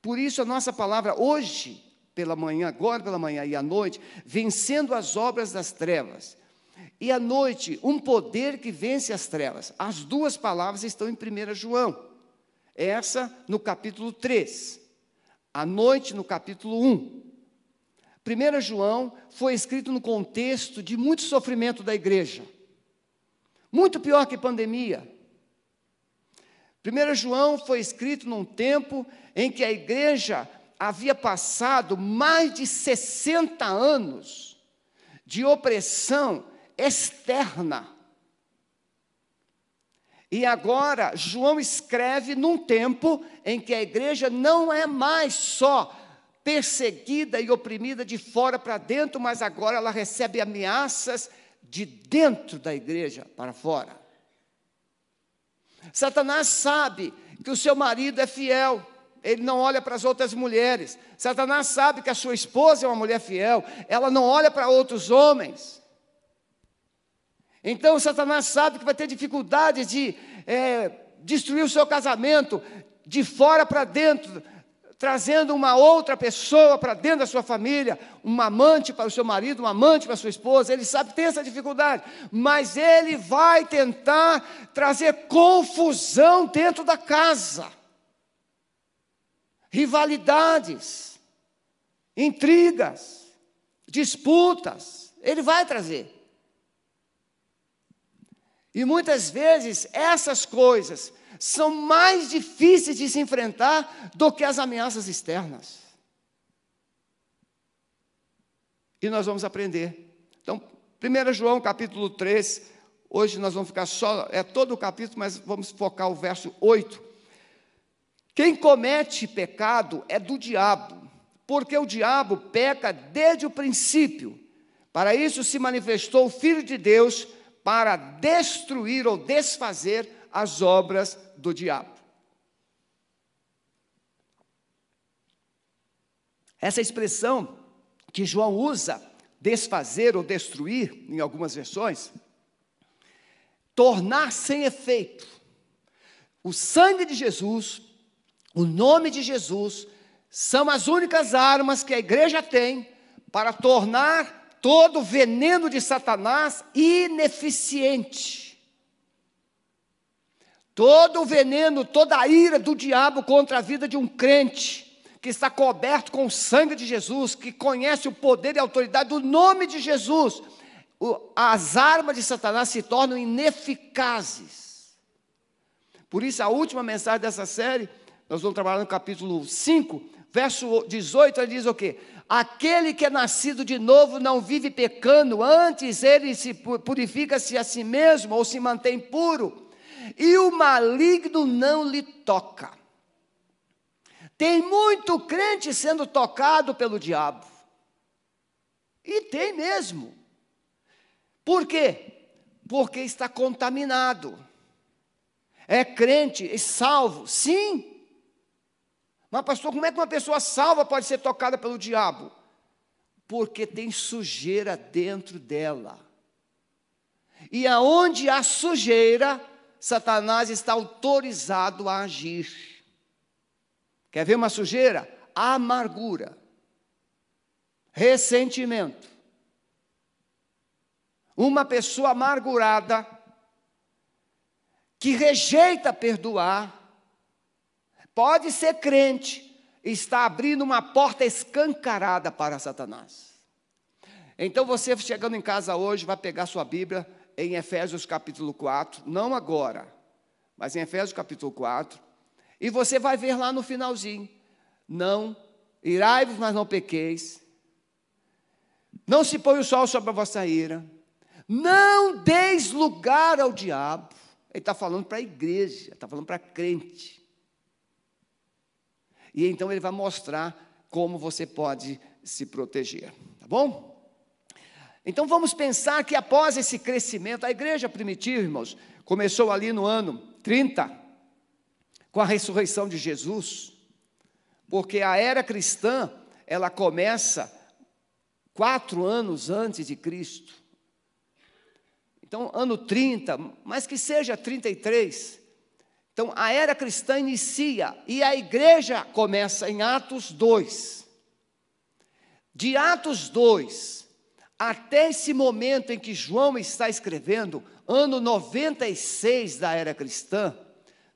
Por isso, a nossa palavra hoje, pela manhã, agora pela manhã e à noite, vencendo as obras das trevas. E à noite, um poder que vence as trevas. As duas palavras estão em 1 João. Essa no capítulo 3. À noite, no capítulo 1. 1 João foi escrito no contexto de muito sofrimento da igreja. Muito pior que pandemia. 1 João foi escrito num tempo em que a igreja havia passado mais de 60 anos de opressão externa. E agora, João escreve num tempo em que a igreja não é mais só perseguida e oprimida de fora para dentro, mas agora ela recebe ameaças de dentro da igreja para fora. Satanás sabe que o seu marido é fiel, ele não olha para as outras mulheres. Satanás sabe que a sua esposa é uma mulher fiel, ela não olha para outros homens. Então, Satanás sabe que vai ter dificuldade de é, destruir o seu casamento de fora para dentro, trazendo uma outra pessoa para dentro da sua família, um amante para o seu marido, um amante para a sua esposa, ele sabe que tem essa dificuldade, mas ele vai tentar trazer confusão dentro da casa, rivalidades, intrigas, disputas, ele vai trazer. E muitas vezes essas coisas são mais difíceis de se enfrentar do que as ameaças externas. E nós vamos aprender. Então, 1 João capítulo 3, hoje nós vamos ficar só, é todo o capítulo, mas vamos focar o verso 8. Quem comete pecado é do diabo, porque o diabo peca desde o princípio. Para isso se manifestou o Filho de Deus, para destruir ou desfazer as obras do diabo. Essa expressão que João usa, desfazer ou destruir, em algumas versões, tornar sem efeito. O sangue de Jesus, o nome de Jesus, são as únicas armas que a igreja tem para tornar todo o veneno de Satanás ineficiente. Todo o veneno, toda a ira do diabo contra a vida de um crente, que está coberto com o sangue de Jesus, que conhece o poder e a autoridade do nome de Jesus, as armas de Satanás se tornam ineficazes. Por isso, a última mensagem dessa série, nós vamos trabalhar no capítulo 5, verso 18, ele diz o quê? Aquele que é nascido de novo não vive pecando, antes ele se purifica-se a si mesmo ou se mantém puro e o maligno não lhe toca. Tem muito crente sendo tocado pelo diabo. E tem mesmo. Por quê? Porque está contaminado. É crente e salvo? Sim. Mas, pastor, como é que uma pessoa salva pode ser tocada pelo diabo? Porque tem sujeira dentro dela. E aonde há sujeira, Satanás está autorizado a agir. Quer ver uma sujeira? Amargura, ressentimento. Uma pessoa amargurada, que rejeita perdoar, pode ser crente, está abrindo uma porta escancarada para Satanás. Então você chegando em casa hoje, vai pegar sua Bíblia, em Efésios capítulo 4, não agora, mas em Efésios capítulo 4, e você vai ver lá no finalzinho: não, irai-vos, mas não pequeis, não se põe o sol sobre a vossa ira, não deis lugar ao diabo. Ele está falando para a igreja, está falando para crente. E então ele vai mostrar como você pode se proteger, tá bom? Então vamos pensar que após esse crescimento, a igreja primitiva, irmãos, começou ali no ano 30, com a ressurreição de Jesus, porque a era cristã, ela começa quatro anos antes de Cristo. Então, ano 30, mas que seja 33. Então, a era cristã inicia e a igreja começa em Atos 2. De Atos 2 até esse momento em que João está escrevendo, ano 96 da era cristã,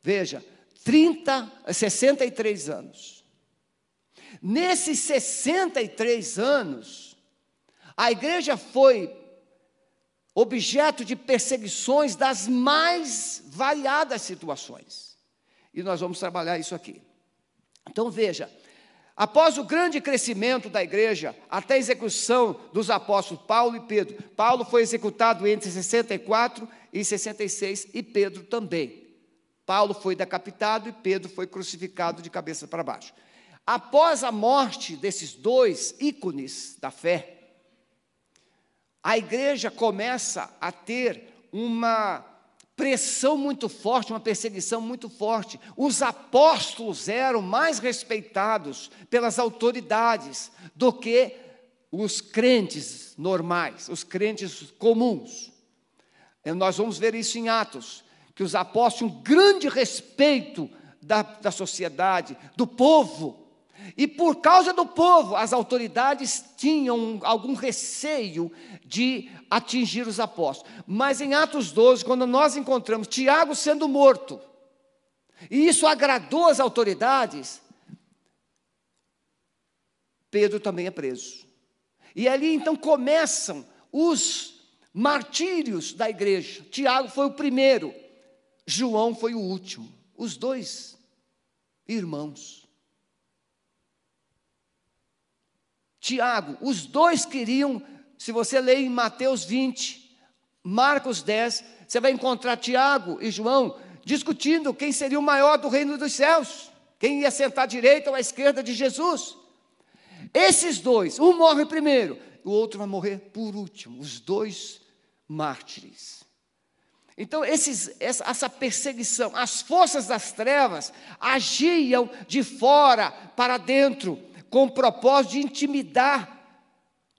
veja, 30, 63 anos. Nesses 63 anos, a igreja foi objeto de perseguições das mais variadas situações. E nós vamos trabalhar isso aqui. Então veja, após o grande crescimento da igreja, até a execução dos apóstolos Paulo e Pedro, Paulo foi executado entre 64 e 66 e Pedro também. Paulo foi decapitado e Pedro foi crucificado de cabeça para baixo. Após a morte desses dois ícones da fé, a igreja começa a ter uma pressão muito forte, uma perseguição muito forte. Os apóstolos eram mais respeitados pelas autoridades do que os crentes normais, os crentes comuns. Nós vamos ver isso em Atos, que os apóstolos tinham um grande respeito da, da sociedade, do povo. E por causa do povo, as autoridades tinham algum receio de atingir os apóstolos. Mas em Atos 12, quando nós encontramos Tiago sendo morto, e isso agradou as autoridades, Pedro também é preso. E ali então começam os martírios da igreja. Tiago foi o primeiro, João foi o último. Os dois irmãos. Tiago, os dois queriam, se você ler em Mateus 20, Marcos 10, você vai encontrar Tiago e João discutindo quem seria o maior do reino dos céus, quem ia sentar à direita ou à esquerda de Jesus. Esses dois, um morre primeiro, o outro vai morrer por último, os dois mártires. Então, esses, essa, essa, perseguição, as forças das trevas agiam de fora para dentro com o propósito de intimidar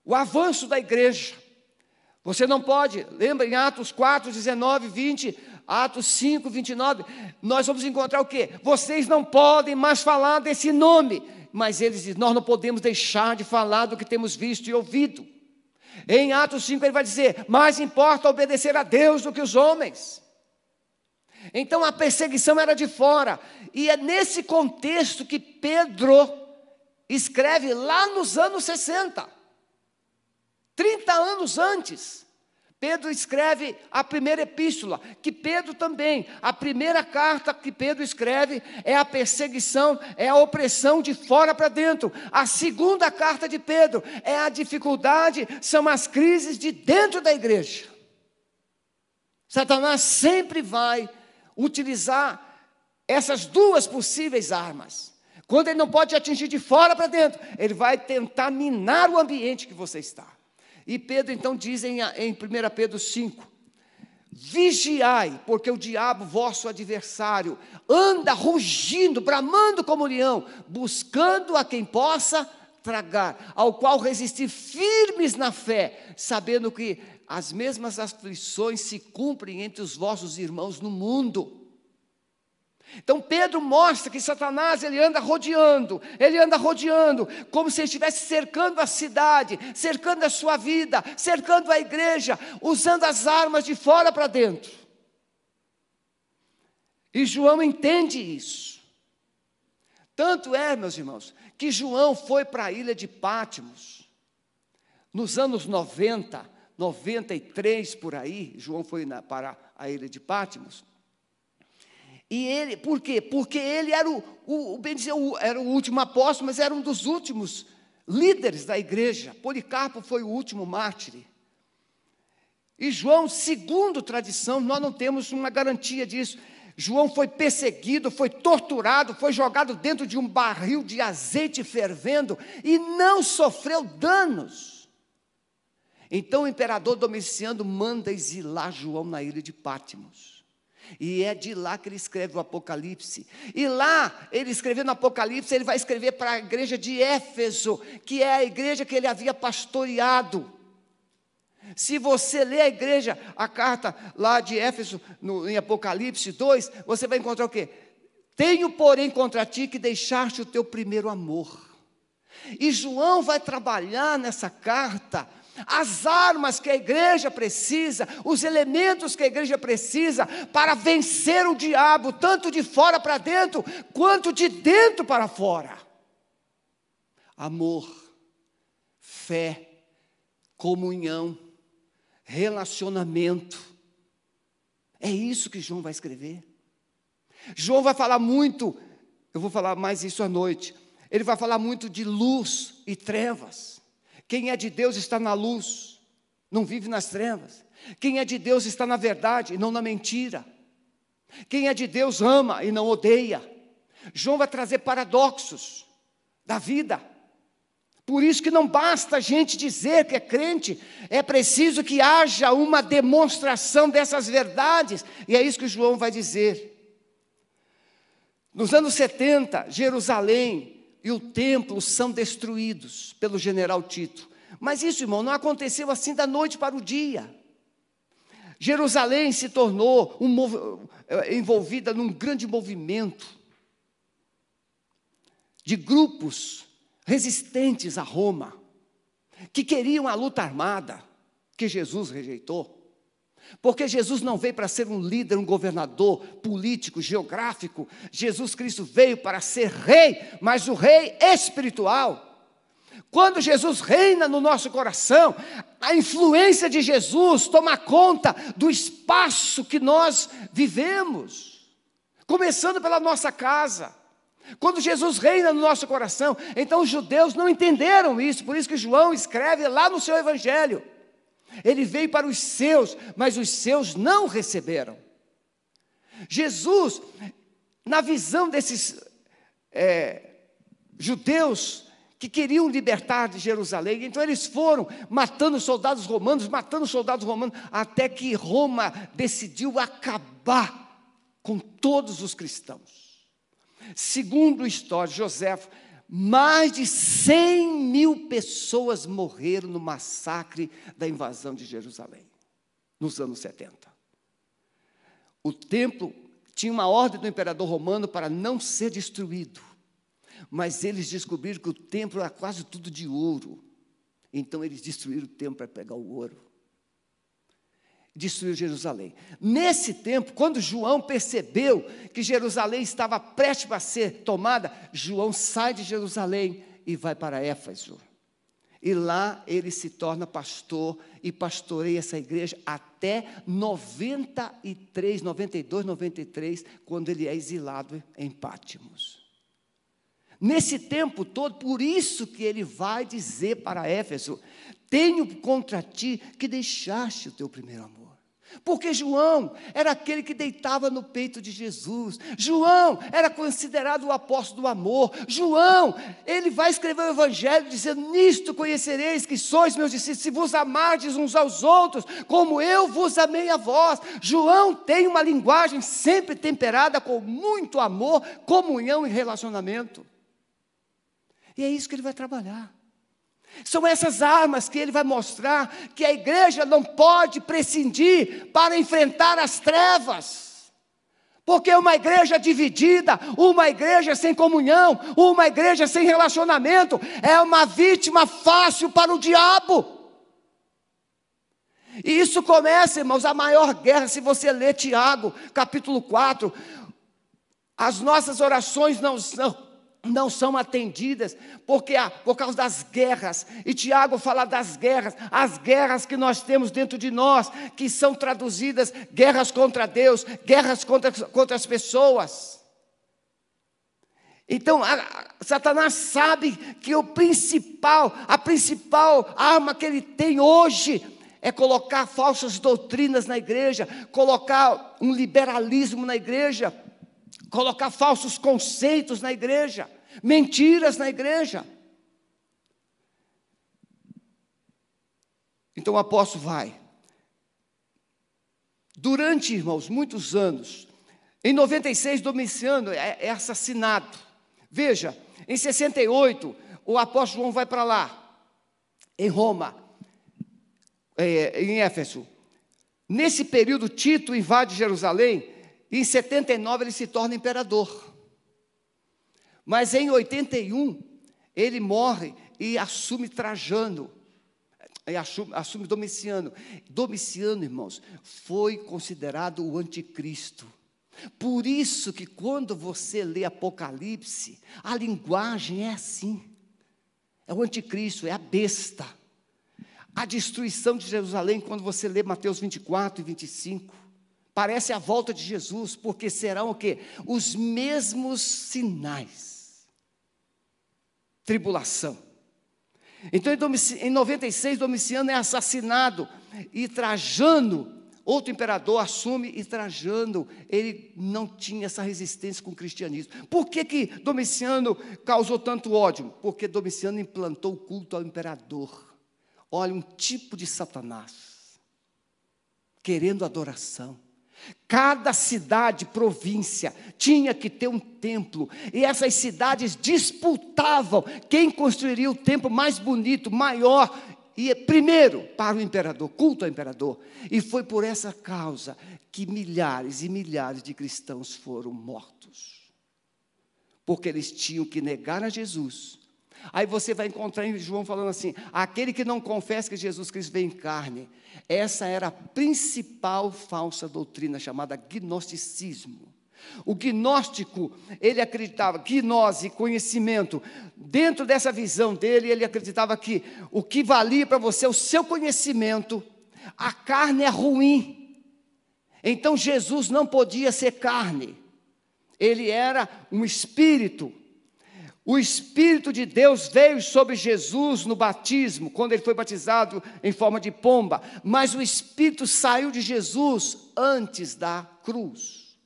o avanço da igreja. Você não pode, lembra em Atos 4, 19, 20, Atos 5, 29, nós vamos encontrar o quê? Vocês não podem mais falar desse nome, mas eles dizem, nós não podemos deixar de falar do que temos visto e ouvido. Em Atos 5 ele vai dizer, mais importa obedecer a Deus do que os homens. Então a perseguição era de fora, e é nesse contexto que Pedro escreve lá nos anos 60, 30 anos antes. Pedro escreve a primeira epístola, que Pedro também, a primeira carta que Pedro escreve é a perseguição, é a opressão de fora para dentro. A segunda carta de Pedro é a dificuldade, são as crises de dentro da igreja. Satanás sempre vai utilizar essas duas possíveis armas. Quando ele não pode atingir de fora para dentro, ele vai tentar minar o ambiente que você está. E Pedro então diz em, em 1 Pedro 5: Vigiai, porque o diabo, vosso adversário, anda rugindo, bramando como leão, buscando a quem possa tragar, ao qual resistir firmes na fé, sabendo que as mesmas aflições se cumprem entre os vossos irmãos no mundo. Então Pedro mostra que Satanás ele anda rodeando, ele anda rodeando, como se ele estivesse cercando a cidade, cercando a sua vida, cercando a igreja, usando as armas de fora para dentro. E João entende isso. Tanto é, meus irmãos, que João foi para a ilha de Pátimos, nos anos 90, 93 por aí, João foi na, para a ilha de Pátimos. E ele, por quê? Porque ele era o, o, o, era o último apóstolo, mas era um dos últimos líderes da igreja. Policarpo foi o último mártir. E João, segundo tradição, nós não temos uma garantia disso. João foi perseguido, foi torturado, foi jogado dentro de um barril de azeite fervendo e não sofreu danos. Então o imperador Domiciano manda exilar João na ilha de Pátimos. E é de lá que ele escreve o Apocalipse. E lá, ele escrevendo o Apocalipse, ele vai escrever para a igreja de Éfeso, que é a igreja que ele havia pastoreado. Se você ler a igreja, a carta lá de Éfeso, no, em Apocalipse 2, você vai encontrar o quê? Tenho, porém, contra ti que deixaste o teu primeiro amor. E João vai trabalhar nessa carta as armas que a igreja precisa, os elementos que a igreja precisa para vencer o diabo, tanto de fora para dentro, quanto de dentro para fora. Amor, fé, comunhão, relacionamento. É isso que João vai escrever. João vai falar muito, eu vou falar mais isso à noite. Ele vai falar muito de luz e trevas. Quem é de Deus está na luz, não vive nas trevas. Quem é de Deus está na verdade e não na mentira. Quem é de Deus ama e não odeia. João vai trazer paradoxos da vida. Por isso que não basta a gente dizer que é crente, é preciso que haja uma demonstração dessas verdades, e é isso que João vai dizer. Nos anos 70, Jerusalém e o templo são destruídos pelo general Tito. Mas isso, irmão, não aconteceu assim da noite para o dia. Jerusalém se tornou um, eh, envolvida num grande movimento de grupos resistentes a Roma, que queriam a luta armada, que Jesus rejeitou. Porque Jesus não veio para ser um líder, um governador político, geográfico. Jesus Cristo veio para ser rei, mas o rei espiritual. Quando Jesus reina no nosso coração, a influência de Jesus toma conta do espaço que nós vivemos, começando pela nossa casa. Quando Jesus reina no nosso coração, então os judeus não entenderam isso, por isso que João escreve lá no seu evangelho. Ele veio para os seus, mas os seus não receberam. Jesus, na visão desses é, judeus que queriam libertar de Jerusalém, então eles foram matando soldados romanos, matando soldados romanos, até que Roma decidiu acabar com todos os cristãos. Segundo o histórico, José mais de 100 mil pessoas morreram no massacre da invasão de Jerusalém, nos anos 70. O templo tinha uma ordem do imperador romano para não ser destruído, mas eles descobriram que o templo era quase tudo de ouro. Então eles destruíram o templo para pegar o ouro destruiu Jerusalém. Nesse tempo, quando João percebeu que Jerusalém estava prestes a ser tomada, João sai de Jerusalém e vai para Éfeso. E lá ele se torna pastor e pastoreia essa igreja até 93, 92, 93, quando ele é exilado em Pátimos. Nesse tempo todo, por isso que ele vai dizer para Éfeso: Tenho contra ti que deixaste o teu primeiro amor. Porque João era aquele que deitava no peito de Jesus. João era considerado o apóstolo do amor. João, ele vai escrever o evangelho dizendo: Nisto conhecereis que sois meus discípulos, se vos amardes uns aos outros, como eu vos amei a vós. João tem uma linguagem sempre temperada com muito amor, comunhão e relacionamento. E é isso que ele vai trabalhar. São essas armas que ele vai mostrar que a igreja não pode prescindir para enfrentar as trevas. Porque uma igreja dividida, uma igreja sem comunhão, uma igreja sem relacionamento, é uma vítima fácil para o diabo. E isso começa, irmãos, a maior guerra, se você ler Tiago, capítulo 4. As nossas orações não são não são atendidas porque por causa das guerras. E Tiago fala das guerras, as guerras que nós temos dentro de nós, que são traduzidas guerras contra Deus, guerras contra, contra as pessoas. Então, a, Satanás sabe que o principal, a principal arma que ele tem hoje é colocar falsas doutrinas na igreja, colocar um liberalismo na igreja, colocar falsos conceitos na igreja, mentiras na igreja. Então o apóstolo vai. Durante, irmãos, muitos anos, em 96, Domiciano é, é assassinado. Veja, em 68, o apóstolo João vai para lá, em Roma. é, em Éfeso. Nesse período, Tito invade Jerusalém em 79 ele se torna imperador. Mas em 81 ele morre e assume Trajano, e assume, assume Domiciano. Domiciano, irmãos, foi considerado o anticristo. Por isso que quando você lê Apocalipse, a linguagem é assim. É o anticristo, é a besta. A destruição de Jerusalém, quando você lê Mateus 24 e 25, parece a volta de Jesus, porque serão o quê? Os mesmos sinais. Tribulação. Então, em 96, Domiciano é assassinado e Trajano Outro imperador assume e Trajano, ele não tinha essa resistência com o cristianismo. Por que, que Domiciano causou tanto ódio? Porque Domiciano implantou o culto ao imperador. Olha, um tipo de Satanás, querendo adoração. Cada cidade, província, tinha que ter um templo, e essas cidades disputavam quem construiria o templo mais bonito, maior e primeiro para o imperador, culto ao imperador. E foi por essa causa que milhares e milhares de cristãos foram mortos. Porque eles tinham que negar a Jesus. Aí você vai encontrar em João falando assim: aquele que não confessa que Jesus Cristo veio em carne. Essa era a principal falsa doutrina chamada gnosticismo. O gnóstico, ele acreditava, gnose, conhecimento, dentro dessa visão dele, ele acreditava que o que valia para você é o seu conhecimento, a carne é ruim. Então Jesus não podia ser carne, ele era um espírito. O Espírito de Deus veio sobre Jesus no batismo, quando ele foi batizado em forma de pomba, mas o Espírito saiu de Jesus antes da cruz.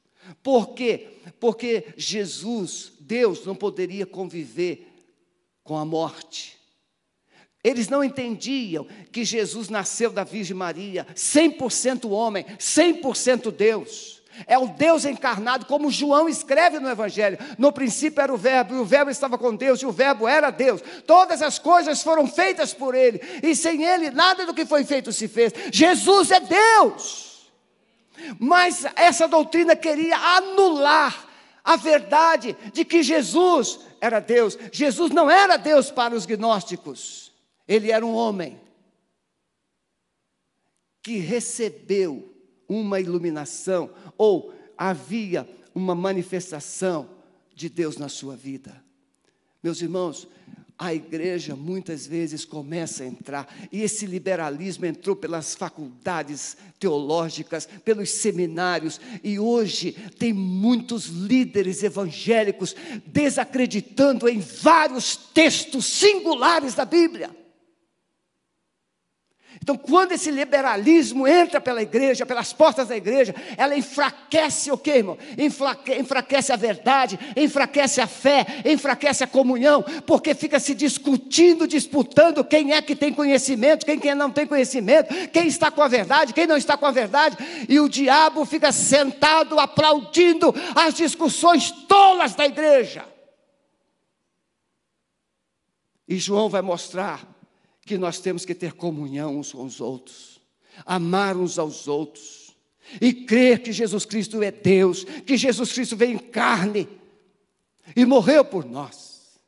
Por quê? Porque Jesus, Deus, não poderia conviver com a morte. Eles não entendiam que Jesus nasceu da Virgem Maria, 100% homem, 100% Deus. É o Deus encarnado, como João escreve no Evangelho. No princípio era o Verbo, e o Verbo estava com Deus, e o Verbo era Deus. Todas as coisas foram feitas por Ele, e sem Ele nada do que foi feito se fez. Jesus é Deus. Mas essa doutrina queria anular a verdade de que Jesus era Deus. Jesus não era Deus para os gnósticos, ele era um homem que recebeu uma iluminação, ou havia uma manifestação de Deus na sua vida. Meus irmãos, a igreja muitas vezes começa a entrar, e esse liberalismo entrou pelas faculdades teológicas, pelos seminários, e hoje tem muitos líderes evangélicos desacreditando em vários textos singulares da Bíblia. Então, quando esse liberalismo entra pela igreja, pelas portas da igreja, ela enfraquece o quê, irmão? enfraquece a verdade, enfraquece a fé, enfraquece a comunhão, porque fica se discutindo, disputando quem é que tem conhecimento, quem, quem não tem conhecimento, quem está com a verdade, quem não está com a verdade, e o diabo fica sentado aplaudindo as discussões tolas da igreja. E João vai mostrar que nós temos que ter comunhão uns com os outros, amar uns aos outros, e crer que Jesus Cristo é Deus, que Jesus Cristo veio em carne e morreu por nós,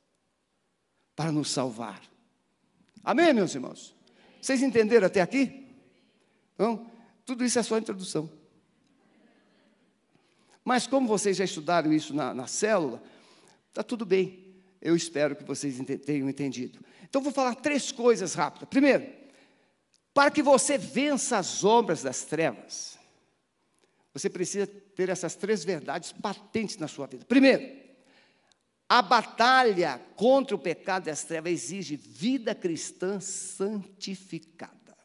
para nos salvar. Amém, meus irmãos? Vocês entenderam até aqui? Então, tudo isso é só introdução. Mas como vocês já estudaram isso na, na célula, está tudo bem. Eu espero que vocês tenham entendido. Então, vou falar três coisas rápidas. Primeiro, para que você vença as sombras das trevas, você precisa ter essas três verdades patentes na sua vida. Primeiro, a batalha contra o pecado das trevas exige vida cristã santificada.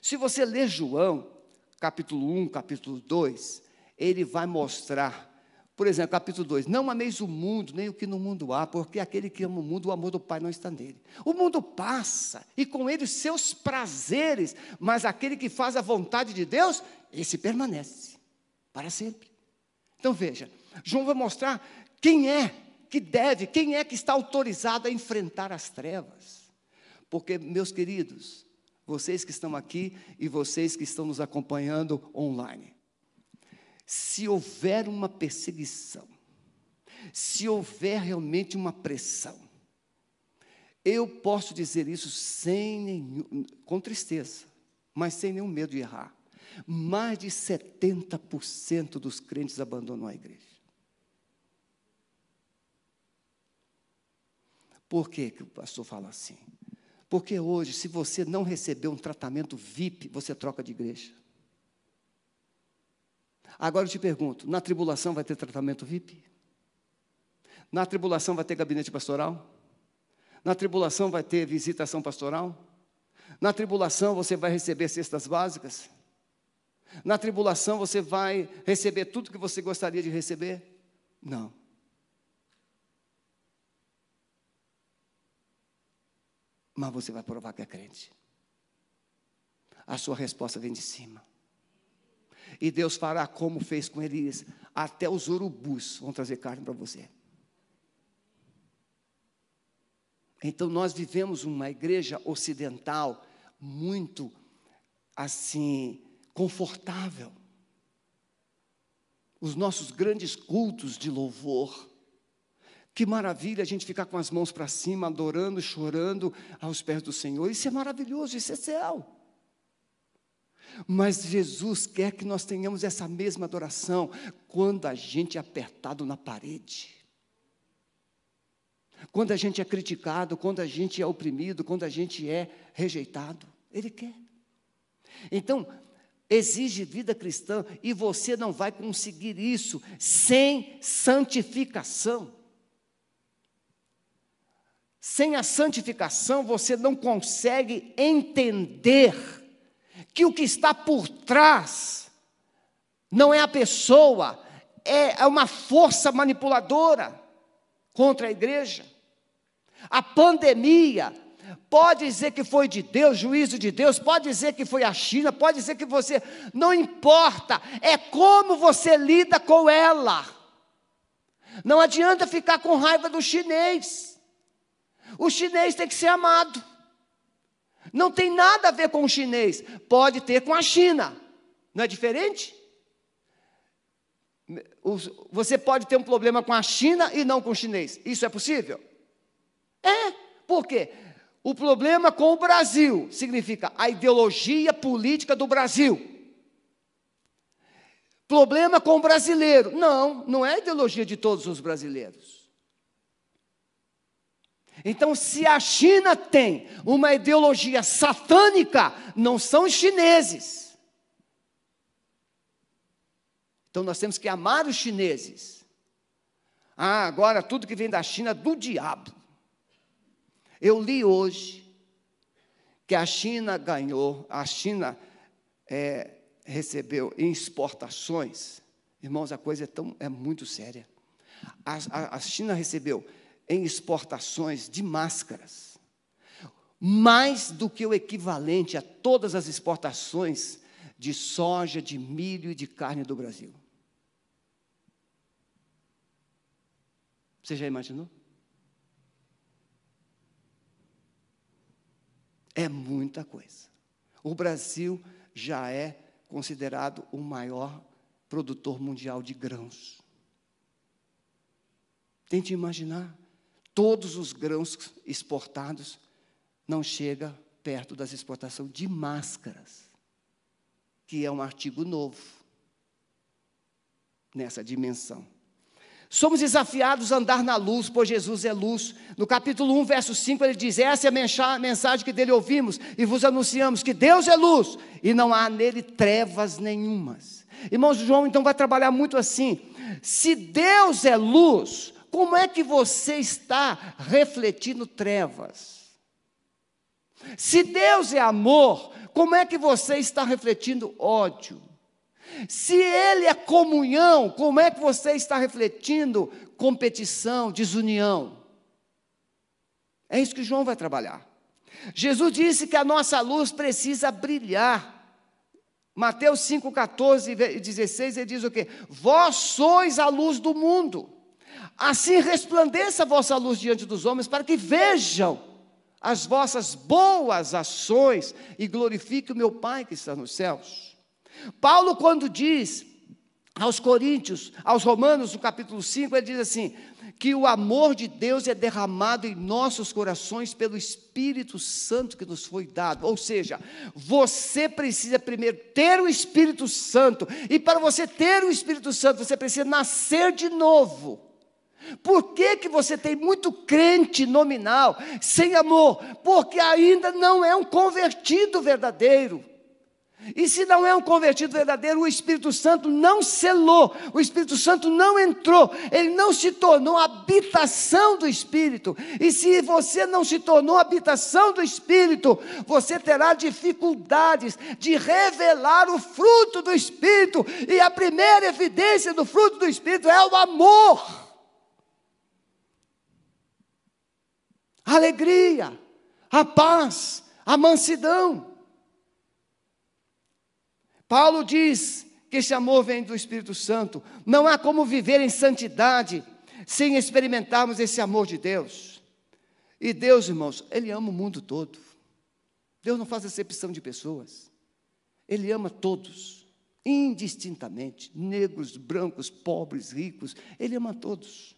Se você ler João, capítulo 1, capítulo 2, ele vai mostrar por exemplo, capítulo 2: Não ameis o mundo, nem o que no mundo há, porque aquele que ama o mundo, o amor do Pai não está nele. O mundo passa, e com ele os seus prazeres, mas aquele que faz a vontade de Deus, esse permanece para sempre. Então veja, João vai mostrar quem é que deve, quem é que está autorizado a enfrentar as trevas. Porque, meus queridos, vocês que estão aqui e vocês que estão nos acompanhando online. Se houver uma perseguição, se houver realmente uma pressão, eu posso dizer isso sem nenhum, com tristeza, mas sem nenhum medo de errar. Mais de 70% dos crentes abandonam a igreja. Por que, que o pastor fala assim? Porque hoje, se você não receber um tratamento VIP, você troca de igreja. Agora eu te pergunto: na tribulação vai ter tratamento VIP? Na tribulação vai ter gabinete pastoral? Na tribulação vai ter visitação pastoral? Na tribulação você vai receber cestas básicas? Na tribulação você vai receber tudo que você gostaria de receber? Não. Mas você vai provar que é crente. A sua resposta vem de cima. E Deus fará como fez com Elias. Até os urubus vão trazer carne para você. Então nós vivemos uma igreja ocidental muito assim confortável. Os nossos grandes cultos de louvor. Que maravilha a gente ficar com as mãos para cima, adorando, chorando aos pés do Senhor. Isso é maravilhoso, isso é céu. Mas Jesus quer que nós tenhamos essa mesma adoração quando a gente é apertado na parede. Quando a gente é criticado, quando a gente é oprimido, quando a gente é rejeitado. Ele quer. Então, exige vida cristã e você não vai conseguir isso sem santificação. Sem a santificação, você não consegue entender que o que está por trás não é a pessoa, é, é uma força manipuladora contra a igreja. A pandemia pode dizer que foi de Deus, juízo de Deus, pode dizer que foi a China, pode dizer que você. Não importa, é como você lida com ela. Não adianta ficar com raiva do chinês. O chinês tem que ser amado. Não tem nada a ver com o chinês, pode ter com a China. Não é diferente? Você pode ter um problema com a China e não com o chinês. Isso é possível? É. Por quê? O problema com o Brasil significa a ideologia política do Brasil. Problema com o brasileiro. Não, não é a ideologia de todos os brasileiros. Então, se a China tem uma ideologia satânica, não são os chineses. Então, nós temos que amar os chineses. Ah, agora tudo que vem da China é do diabo. Eu li hoje que a China ganhou, a China é, recebeu em exportações. Irmãos, a coisa é, tão, é muito séria. A, a, a China recebeu em exportações de máscaras, mais do que o equivalente a todas as exportações de soja, de milho e de carne do Brasil. Você já imaginou? É muita coisa. O Brasil já é considerado o maior produtor mundial de grãos. Tente imaginar todos os grãos exportados não chega perto das exportações de máscaras, que é um artigo novo nessa dimensão. Somos desafiados a andar na luz, pois Jesus é luz. No capítulo 1, verso 5, ele diz: Essa é a mensagem que dele ouvimos e vos anunciamos: que Deus é luz e não há nele trevas nenhumas. Irmãos, João então vai trabalhar muito assim: se Deus é luz, como é que você está refletindo trevas? Se Deus é amor, como é que você está refletindo ódio? Se Ele é comunhão, como é que você está refletindo competição, desunião? É isso que João vai trabalhar. Jesus disse que a nossa luz precisa brilhar. Mateus 5, 14 e 16, ele diz o quê? Vós sois a luz do mundo. Assim resplandeça a vossa luz diante dos homens, para que vejam as vossas boas ações e glorifique o meu Pai que está nos céus. Paulo, quando diz aos Coríntios, aos Romanos, no capítulo 5, ele diz assim: que o amor de Deus é derramado em nossos corações pelo Espírito Santo que nos foi dado. Ou seja, você precisa primeiro ter o Espírito Santo, e para você ter o Espírito Santo, você precisa nascer de novo. Por que, que você tem muito crente nominal, sem amor? Porque ainda não é um convertido verdadeiro. E se não é um convertido verdadeiro, o Espírito Santo não selou, o Espírito Santo não entrou, ele não se tornou habitação do Espírito. E se você não se tornou habitação do Espírito, você terá dificuldades de revelar o fruto do Espírito. E a primeira evidência do fruto do Espírito é o amor. Alegria, a paz, a mansidão. Paulo diz que esse amor vem do Espírito Santo. Não há como viver em santidade sem experimentarmos esse amor de Deus. E Deus, irmãos, Ele ama o mundo todo. Deus não faz acepção de pessoas. Ele ama todos, indistintamente, negros, brancos, pobres, ricos. Ele ama todos.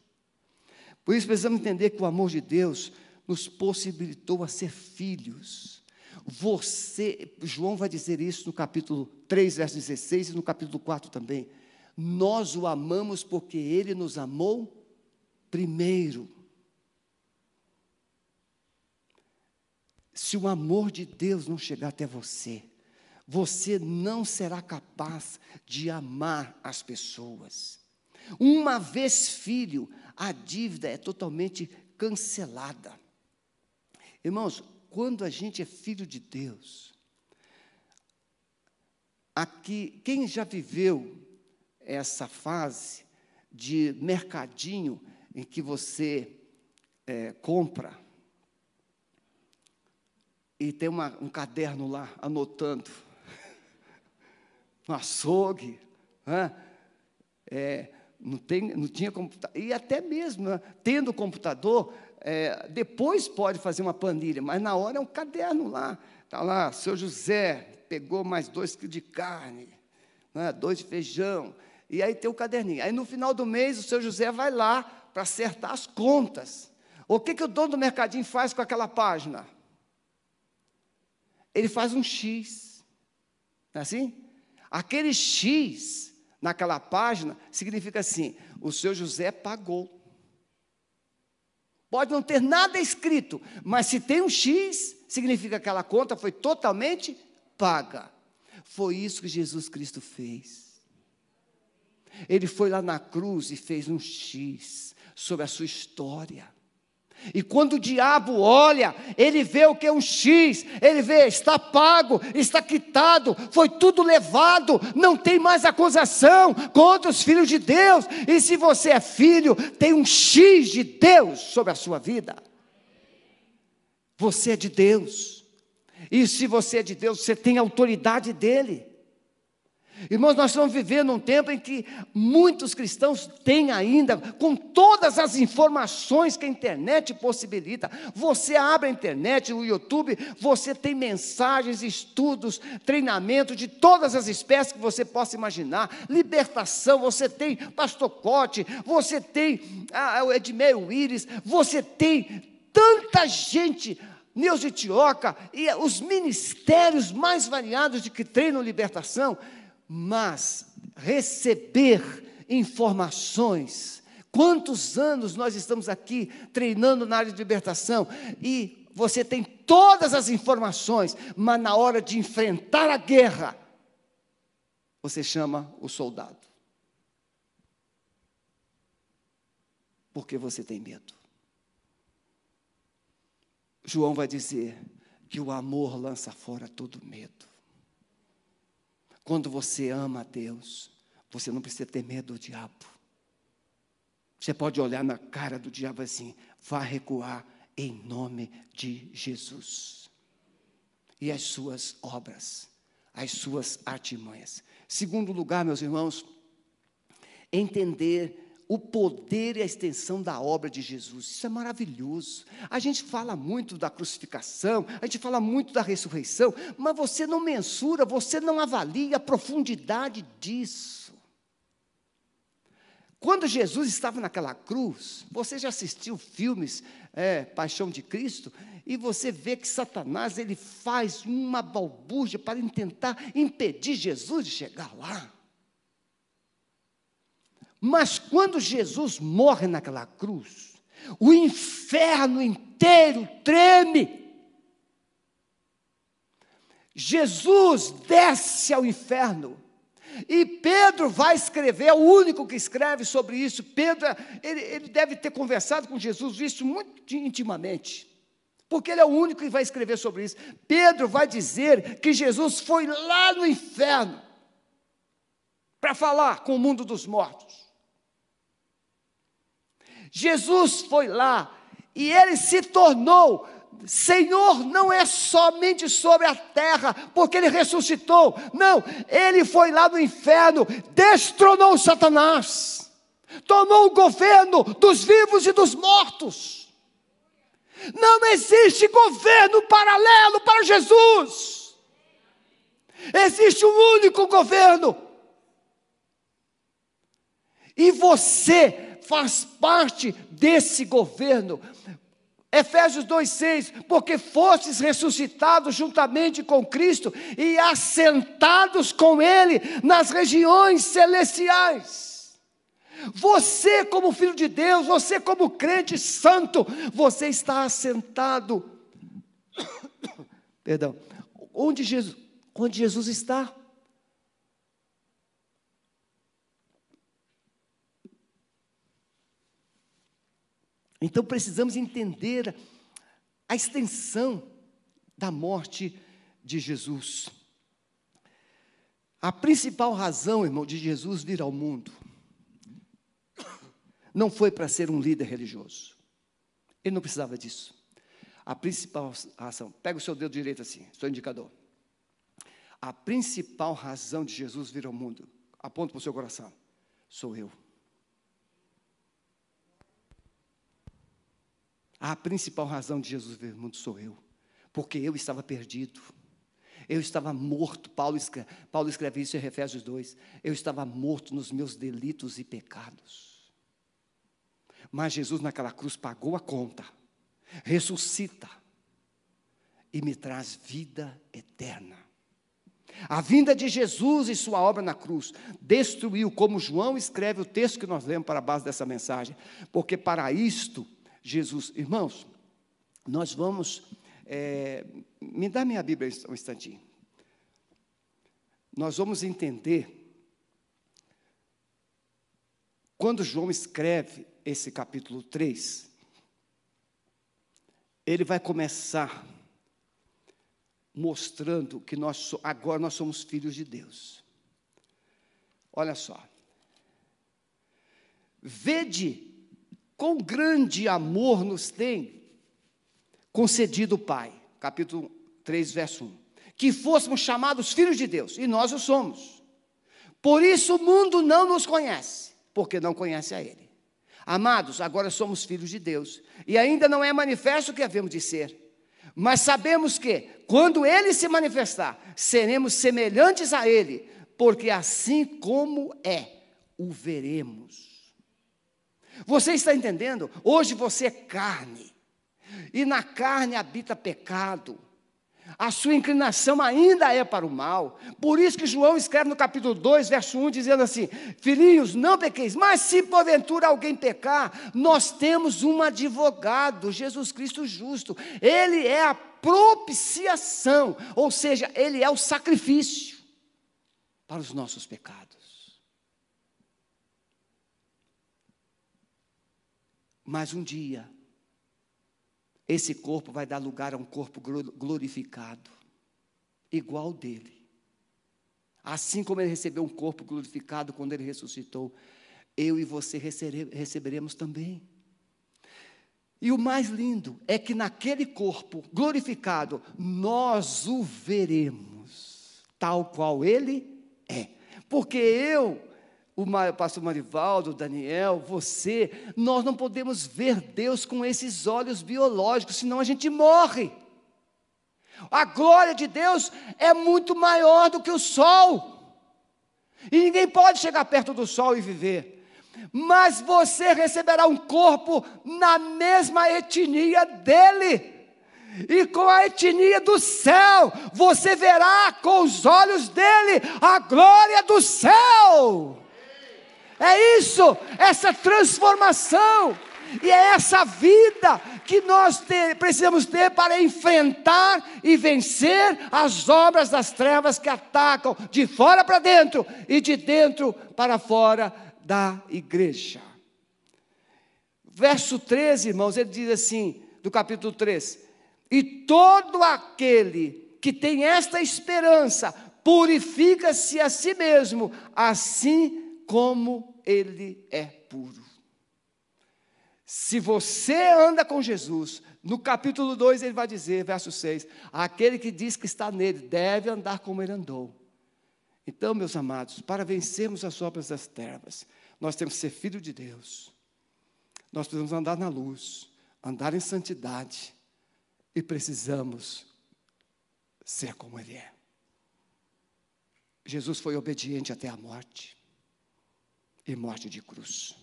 Por isso precisamos entender que o amor de Deus nos possibilitou a ser filhos. Você, João vai dizer isso no capítulo 3, verso 16 e no capítulo 4 também. Nós o amamos porque ele nos amou primeiro. Se o amor de Deus não chegar até você, você não será capaz de amar as pessoas. Uma vez filho, a dívida é totalmente cancelada. Irmãos, quando a gente é filho de Deus, aqui, quem já viveu essa fase de mercadinho em que você é, compra e tem uma, um caderno lá anotando, no açougue, né? é, não, tem, não tinha computador, e até mesmo né, tendo computador, é, depois pode fazer uma planilha, mas na hora é um caderno lá. Está lá, seu José pegou mais dois quilos de carne, né, dois de feijão, e aí tem o caderninho. Aí no final do mês o seu José vai lá para acertar as contas. O que, que o dono do mercadinho faz com aquela página? Ele faz um X. Não é assim? Aquele X naquela página significa assim: o seu José pagou. Pode não ter nada escrito, mas se tem um X, significa que aquela conta foi totalmente paga. Foi isso que Jesus Cristo fez. Ele foi lá na cruz e fez um X sobre a sua história. E quando o diabo olha, ele vê o que é um X, ele vê, está pago, está quitado, foi tudo levado, não tem mais acusação contra os filhos de Deus. E se você é filho, tem um X de Deus sobre a sua vida. Você é de Deus. E se você é de Deus, você tem autoridade dele. Irmãos, nós estamos vivendo um tempo em que muitos cristãos têm ainda, com todas as informações que a internet possibilita, você abre a internet, o YouTube, você tem mensagens, estudos, treinamento de todas as espécies que você possa imaginar, libertação, você tem Pastor Cote, você tem ah, o Edmeio Íris, você tem tanta gente Neuza Tioca e os ministérios mais variados de que treinam libertação, mas receber informações. Quantos anos nós estamos aqui treinando na área de libertação e você tem todas as informações, mas na hora de enfrentar a guerra, você chama o soldado. Porque você tem medo. João vai dizer que o amor lança fora todo medo. Quando você ama a Deus, você não precisa ter medo do diabo. Você pode olhar na cara do diabo assim, vá recuar em nome de Jesus. E as suas obras, as suas artimanhas. Segundo lugar, meus irmãos, entender o poder e a extensão da obra de Jesus. Isso é maravilhoso. A gente fala muito da crucificação, a gente fala muito da ressurreição, mas você não mensura, você não avalia a profundidade disso. Quando Jesus estava naquela cruz, você já assistiu filmes é, Paixão de Cristo, e você vê que Satanás ele faz uma balbúrdia para tentar impedir Jesus de chegar lá. Mas quando Jesus morre naquela cruz, o inferno inteiro treme. Jesus desce ao inferno. E Pedro vai escrever, é o único que escreve sobre isso. Pedro, ele, ele deve ter conversado com Jesus, visto muito intimamente, porque ele é o único que vai escrever sobre isso. Pedro vai dizer que Jesus foi lá no inferno para falar com o mundo dos mortos. Jesus foi lá e ele se tornou Senhor não é somente sobre a terra, porque ele ressuscitou. Não, ele foi lá no inferno, destronou Satanás, tomou o governo dos vivos e dos mortos. Não existe governo paralelo para Jesus. Existe um único governo. E você faz parte desse governo. Efésios 2,6: Porque fostes ressuscitados juntamente com Cristo e assentados com Ele nas regiões celestiais. Você, como filho de Deus, você, como crente santo, você está assentado. Perdão. Onde Jesus, onde Jesus está? Então precisamos entender a extensão da morte de Jesus. A principal razão, irmão, de Jesus vir ao mundo não foi para ser um líder religioso. Ele não precisava disso. A principal razão, pega o seu dedo direito assim, seu indicador. A principal razão de Jesus vir ao mundo, aponta para o seu coração, sou eu. A principal razão de Jesus vir ao mundo sou eu, porque eu estava perdido. Eu estava morto, Paulo escreve, Paulo escreve isso em Efésios 2. Eu estava morto nos meus delitos e pecados. Mas Jesus naquela cruz pagou a conta, ressuscita e me traz vida eterna. A vinda de Jesus e sua obra na cruz destruiu, como João escreve o texto que nós lemos para a base dessa mensagem, porque para isto Jesus. Irmãos, nós vamos. É, me dá minha Bíblia um instantinho. Nós vamos entender. Quando João escreve esse capítulo 3, ele vai começar mostrando que nós agora nós somos filhos de Deus. Olha só. Vede com grande amor nos tem concedido o Pai. Capítulo 3, verso 1. Que fôssemos chamados filhos de Deus, e nós o somos. Por isso o mundo não nos conhece, porque não conhece a Ele. Amados, agora somos filhos de Deus, e ainda não é manifesto o que havemos de ser. Mas sabemos que, quando Ele se manifestar, seremos semelhantes a Ele, porque assim como é, o veremos. Você está entendendo? Hoje você é carne, e na carne habita pecado. A sua inclinação ainda é para o mal. Por isso que João escreve no capítulo 2, verso 1, dizendo assim: Filhinhos, não pequeis, mas se porventura alguém pecar, nós temos um advogado, Jesus Cristo justo. Ele é a propiciação, ou seja, ele é o sacrifício para os nossos pecados. Mas um dia, esse corpo vai dar lugar a um corpo glorificado, igual dele. Assim como ele recebeu um corpo glorificado quando ele ressuscitou, eu e você receberemos também. E o mais lindo é que naquele corpo glorificado, nós o veremos, tal qual ele é. Porque eu o pastor Marivaldo, Daniel, você, nós não podemos ver Deus com esses olhos biológicos, senão a gente morre. A glória de Deus é muito maior do que o sol. E ninguém pode chegar perto do sol e viver. Mas você receberá um corpo na mesma etnia dele. E com a etnia do céu, você verá com os olhos dele a glória do céu. É isso, essa transformação. E é essa vida que nós ter, precisamos ter para enfrentar e vencer as obras das trevas que atacam de fora para dentro e de dentro para fora da igreja. Verso 13, irmãos, ele diz assim, do capítulo 3: E todo aquele que tem esta esperança purifica-se a si mesmo, assim como ele é puro. Se você anda com Jesus, no capítulo 2 ele vai dizer, verso 6: aquele que diz que está nele deve andar como ele andou. Então, meus amados, para vencermos as obras das trevas, nós temos que ser filho de Deus, nós precisamos andar na luz, andar em santidade, e precisamos ser como Ele é. Jesus foi obediente até a morte e morte de cruz.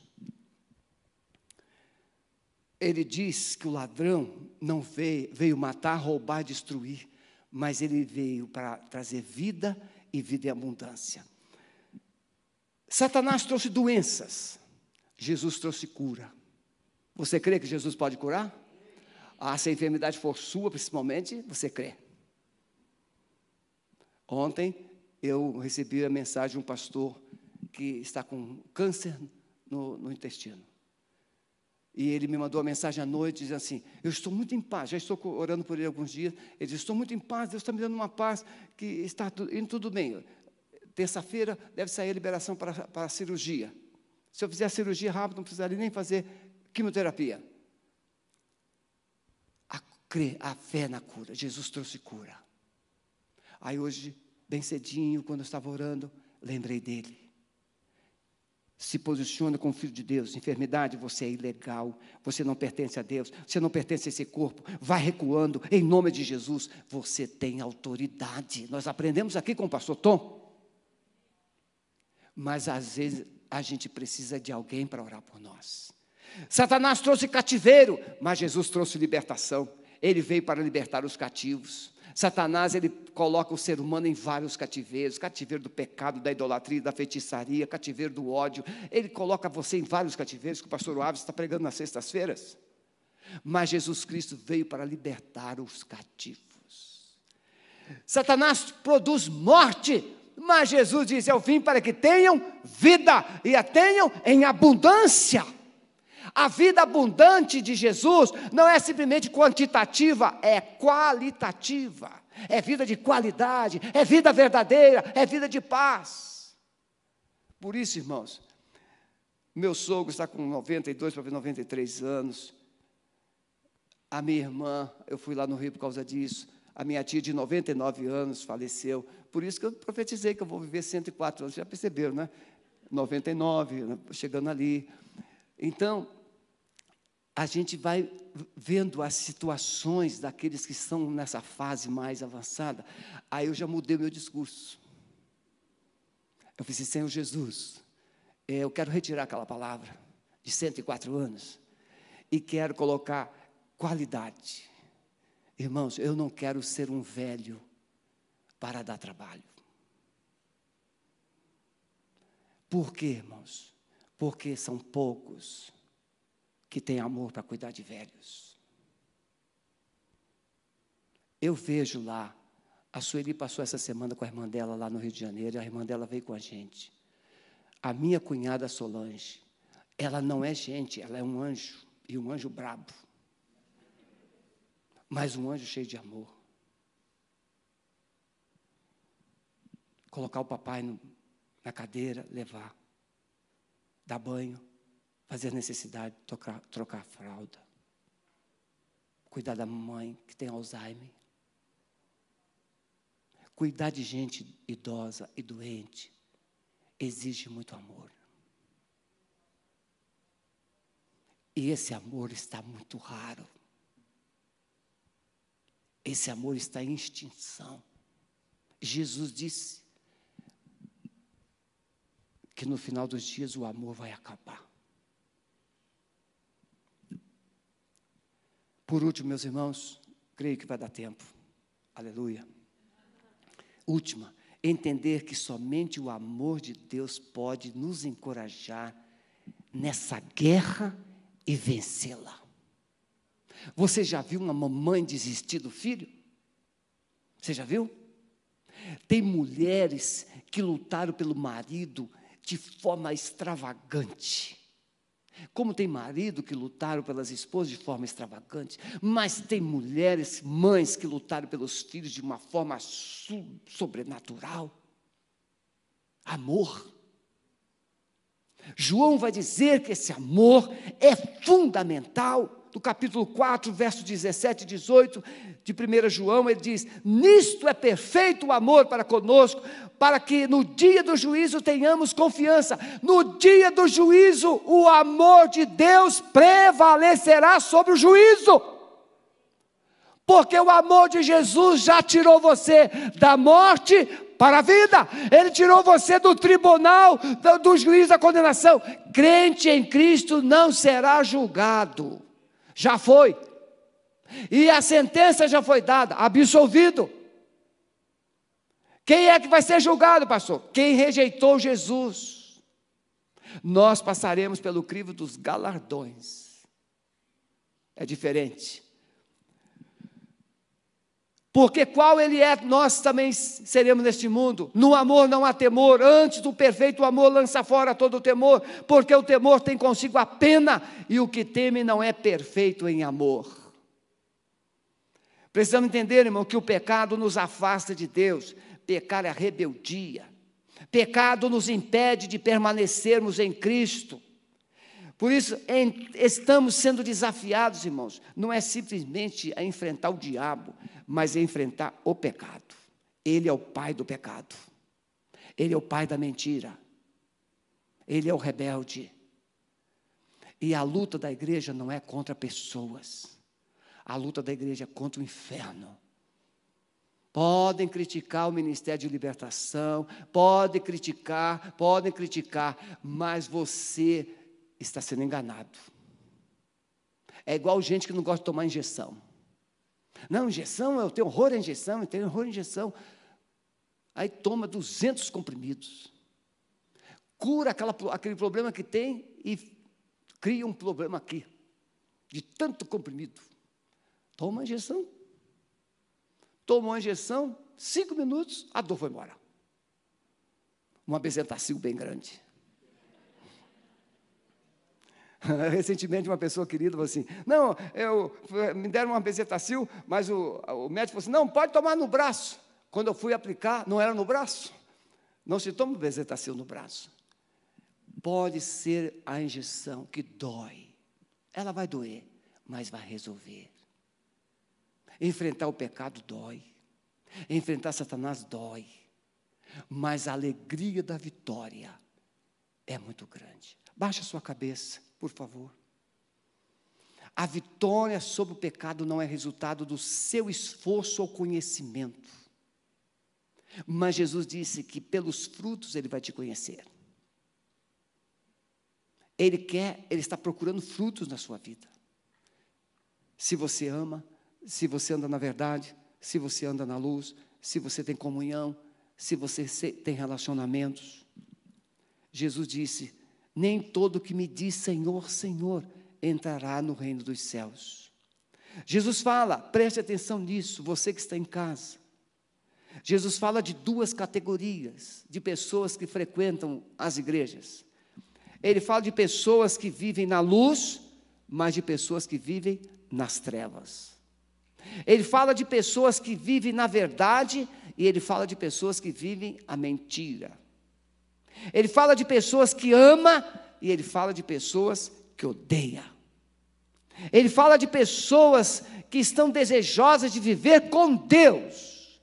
Ele diz que o ladrão não veio, veio matar, roubar, destruir, mas ele veio para trazer vida e vida em abundância. Satanás trouxe doenças, Jesus trouxe cura. Você crê que Jesus pode curar? Ah, se a enfermidade for sua, principalmente, você crê. Ontem eu recebi a mensagem de um pastor que está com câncer no, no intestino. E ele me mandou uma mensagem à noite, dizendo assim: Eu estou muito em paz, já estou orando por ele alguns dias. Ele disse: Estou muito em paz, Deus está me dando uma paz, que está indo tudo bem. Terça-feira deve sair a liberação para, para a cirurgia. Se eu fizer a cirurgia rápido, não precisaria nem fazer quimioterapia. A, a fé na cura, Jesus trouxe cura. Aí hoje, bem cedinho, quando eu estava orando, lembrei dele se posiciona como filho de Deus. Enfermidade, você é ilegal, você não pertence a Deus, você não pertence a esse corpo. Vai recuando, em nome de Jesus, você tem autoridade. Nós aprendemos aqui com o pastor Tom. Mas às vezes a gente precisa de alguém para orar por nós. Satanás trouxe cativeiro, mas Jesus trouxe libertação. Ele veio para libertar os cativos. Satanás ele coloca o ser humano em vários cativeiros, cativeiro do pecado, da idolatria, da feitiçaria, cativeiro do ódio. Ele coloca você em vários cativeiros que o pastor Alves está pregando nas sextas-feiras. Mas Jesus Cristo veio para libertar os cativos. Satanás produz morte, mas Jesus diz: Eu vim para que tenham vida e a tenham em abundância. A vida abundante de Jesus não é simplesmente quantitativa, é qualitativa. É vida de qualidade, é vida verdadeira, é vida de paz. Por isso, irmãos, meu sogro está com 92 para 93 anos. A minha irmã, eu fui lá no Rio por causa disso. A minha tia de 99 anos faleceu. Por isso que eu profetizei que eu vou viver 104 anos. Já perceberam, né? 99, chegando ali. Então, a gente vai vendo as situações daqueles que estão nessa fase mais avançada. Aí eu já mudei meu discurso. Eu disse, Senhor Jesus, é, eu quero retirar aquela palavra de 104 anos e quero colocar qualidade. Irmãos, eu não quero ser um velho para dar trabalho. Por quê, irmãos? Porque são poucos que tem amor para cuidar de velhos. Eu vejo lá, a Sueli passou essa semana com a irmã dela lá no Rio de Janeiro, a irmã dela veio com a gente. A minha cunhada Solange, ela não é gente, ela é um anjo, e um anjo brabo. Mas um anjo cheio de amor. Colocar o papai no, na cadeira, levar, dar banho, fazer necessidade, trocar, trocar fralda, cuidar da mãe que tem Alzheimer, cuidar de gente idosa e doente exige muito amor. E esse amor está muito raro. Esse amor está em extinção. Jesus disse: que no final dos dias o amor vai acabar. Por último, meus irmãos, creio que vai dar tempo. Aleluia. Última, entender que somente o amor de Deus pode nos encorajar nessa guerra e vencê-la. Você já viu uma mamãe desistir do filho? Você já viu? Tem mulheres que lutaram pelo marido de forma extravagante. Como tem marido que lutaram pelas esposas de forma extravagante, mas tem mulheres, mães que lutaram pelos filhos de uma forma sobrenatural. Amor. João vai dizer que esse amor é fundamental. No capítulo 4, verso 17 e 18 de 1 João, ele diz: Nisto é perfeito o amor para conosco, para que no dia do juízo tenhamos confiança. No dia do juízo, o amor de Deus prevalecerá sobre o juízo. Porque o amor de Jesus já tirou você da morte para a vida. Ele tirou você do tribunal, do, do juiz da condenação. Crente em Cristo não será julgado. Já foi. E a sentença já foi dada, absolvido. Quem é que vai ser julgado, pastor? Quem rejeitou Jesus. Nós passaremos pelo crivo dos galardões. É diferente. Porque qual ele é, nós também seremos neste mundo. No amor não há temor, antes do perfeito amor lança fora todo o temor, porque o temor tem consigo a pena, e o que teme não é perfeito em amor. Precisamos entender, irmão, que o pecado nos afasta de Deus, pecar é rebeldia, pecado nos impede de permanecermos em Cristo. Por isso, em, estamos sendo desafiados, irmãos, não é simplesmente a enfrentar o diabo, mas é enfrentar o pecado. Ele é o pai do pecado, ele é o pai da mentira, ele é o rebelde. E a luta da igreja não é contra pessoas, a luta da igreja é contra o inferno. Podem criticar o ministério de libertação, podem criticar, podem criticar, mas você está sendo enganado. É igual gente que não gosta de tomar injeção. Não, injeção, eu tenho horror à injeção, eu tenho horror à injeção. Aí toma 200 comprimidos. Cura aquela, aquele problema que tem e cria um problema aqui, de tanto comprimido. Toma a injeção. Tomou a injeção, cinco minutos, a dor foi embora. Uma bezetacil bem grande. Recentemente, uma pessoa querida falou assim: Não, eu, me deram uma bezetacil, mas o, o médico falou assim: Não, pode tomar no braço. Quando eu fui aplicar, não era no braço. Não se toma bezetacil no braço. Pode ser a injeção que dói. Ela vai doer, mas vai resolver. Enfrentar o pecado dói. Enfrentar Satanás dói. Mas a alegria da vitória é muito grande. Baixa sua cabeça por favor. A vitória sobre o pecado não é resultado do seu esforço ou conhecimento. Mas Jesus disse que pelos frutos ele vai te conhecer. Ele quer, ele está procurando frutos na sua vida. Se você ama, se você anda na verdade, se você anda na luz, se você tem comunhão, se você tem relacionamentos. Jesus disse: nem todo que me diz Senhor, Senhor entrará no reino dos céus. Jesus fala, preste atenção nisso, você que está em casa. Jesus fala de duas categorias de pessoas que frequentam as igrejas. Ele fala de pessoas que vivem na luz, mas de pessoas que vivem nas trevas. Ele fala de pessoas que vivem na verdade e ele fala de pessoas que vivem a mentira. Ele fala de pessoas que ama e ele fala de pessoas que odeia. Ele fala de pessoas que estão desejosas de viver com Deus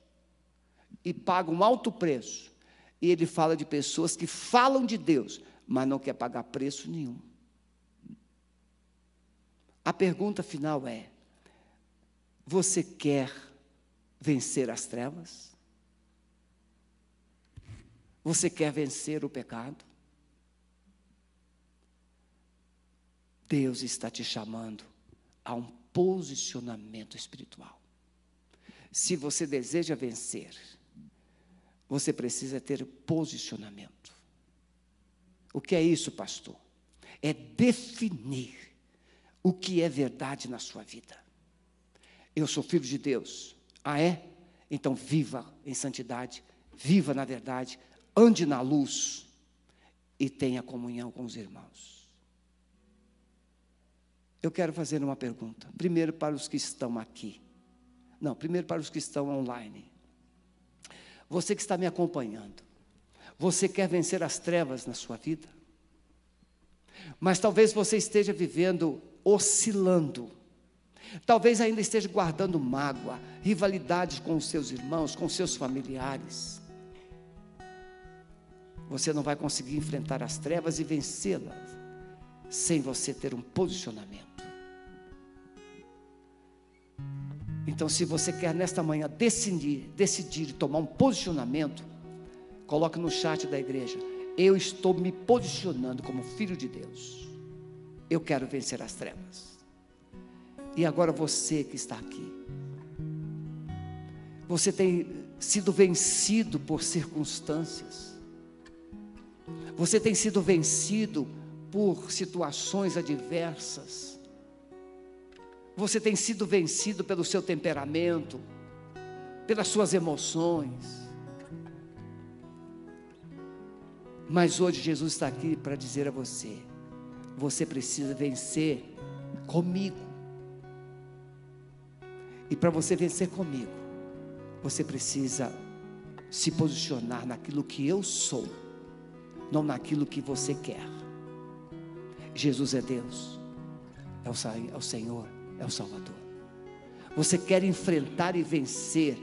e pagam um alto preço. E ele fala de pessoas que falam de Deus, mas não quer pagar preço nenhum. A pergunta final é: você quer vencer as trevas? Você quer vencer o pecado? Deus está te chamando a um posicionamento espiritual. Se você deseja vencer, você precisa ter posicionamento. O que é isso, pastor? É definir o que é verdade na sua vida. Eu sou filho de Deus. Ah, é? Então viva em santidade, viva na verdade, ande na luz e tenha comunhão com os irmãos. Eu quero fazer uma pergunta. Primeiro para os que estão aqui. Não, primeiro para os que estão online. Você que está me acompanhando. Você quer vencer as trevas na sua vida? Mas talvez você esteja vivendo oscilando. Talvez ainda esteja guardando mágoa, rivalidades com os seus irmãos, com seus familiares. Você não vai conseguir enfrentar as trevas e vencê-las sem você ter um posicionamento. Então, se você quer nesta manhã decidir, decidir tomar um posicionamento, coloque no chat da igreja. Eu estou me posicionando como filho de Deus. Eu quero vencer as trevas. E agora você que está aqui. Você tem sido vencido por circunstâncias. Você tem sido vencido por situações adversas. Você tem sido vencido pelo seu temperamento, pelas suas emoções. Mas hoje Jesus está aqui para dizer a você: você precisa vencer comigo. E para você vencer comigo, você precisa se posicionar naquilo que eu sou, não naquilo que você quer. Jesus é Deus, é o, é o Senhor é o Salvador. Você quer enfrentar e vencer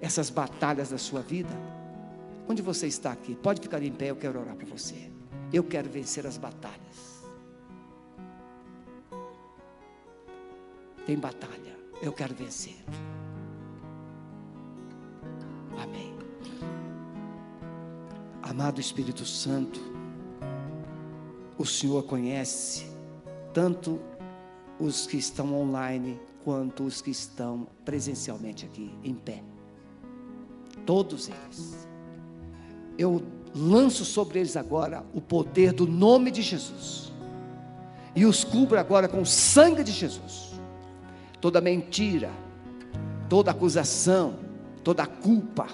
essas batalhas da sua vida? Onde você está aqui? Pode ficar em pé, eu quero orar por você. Eu quero vencer as batalhas. Tem batalha, eu quero vencer. Amado Espírito Santo, o Senhor conhece tanto os que estão online quanto os que estão presencialmente aqui em pé. Todos eles. Eu lanço sobre eles agora o poder do nome de Jesus. E os cubro agora com o sangue de Jesus. Toda mentira, toda acusação, toda culpa,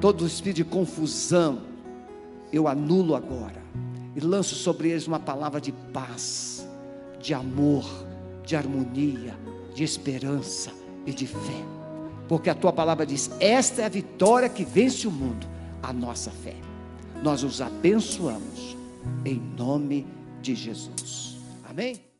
todo espírito de confusão, eu anulo agora. E lanço sobre eles uma palavra de paz de amor, de harmonia, de esperança e de fé. Porque a tua palavra diz: esta é a vitória que vence o mundo, a nossa fé. Nós os abençoamos em nome de Jesus. Amém?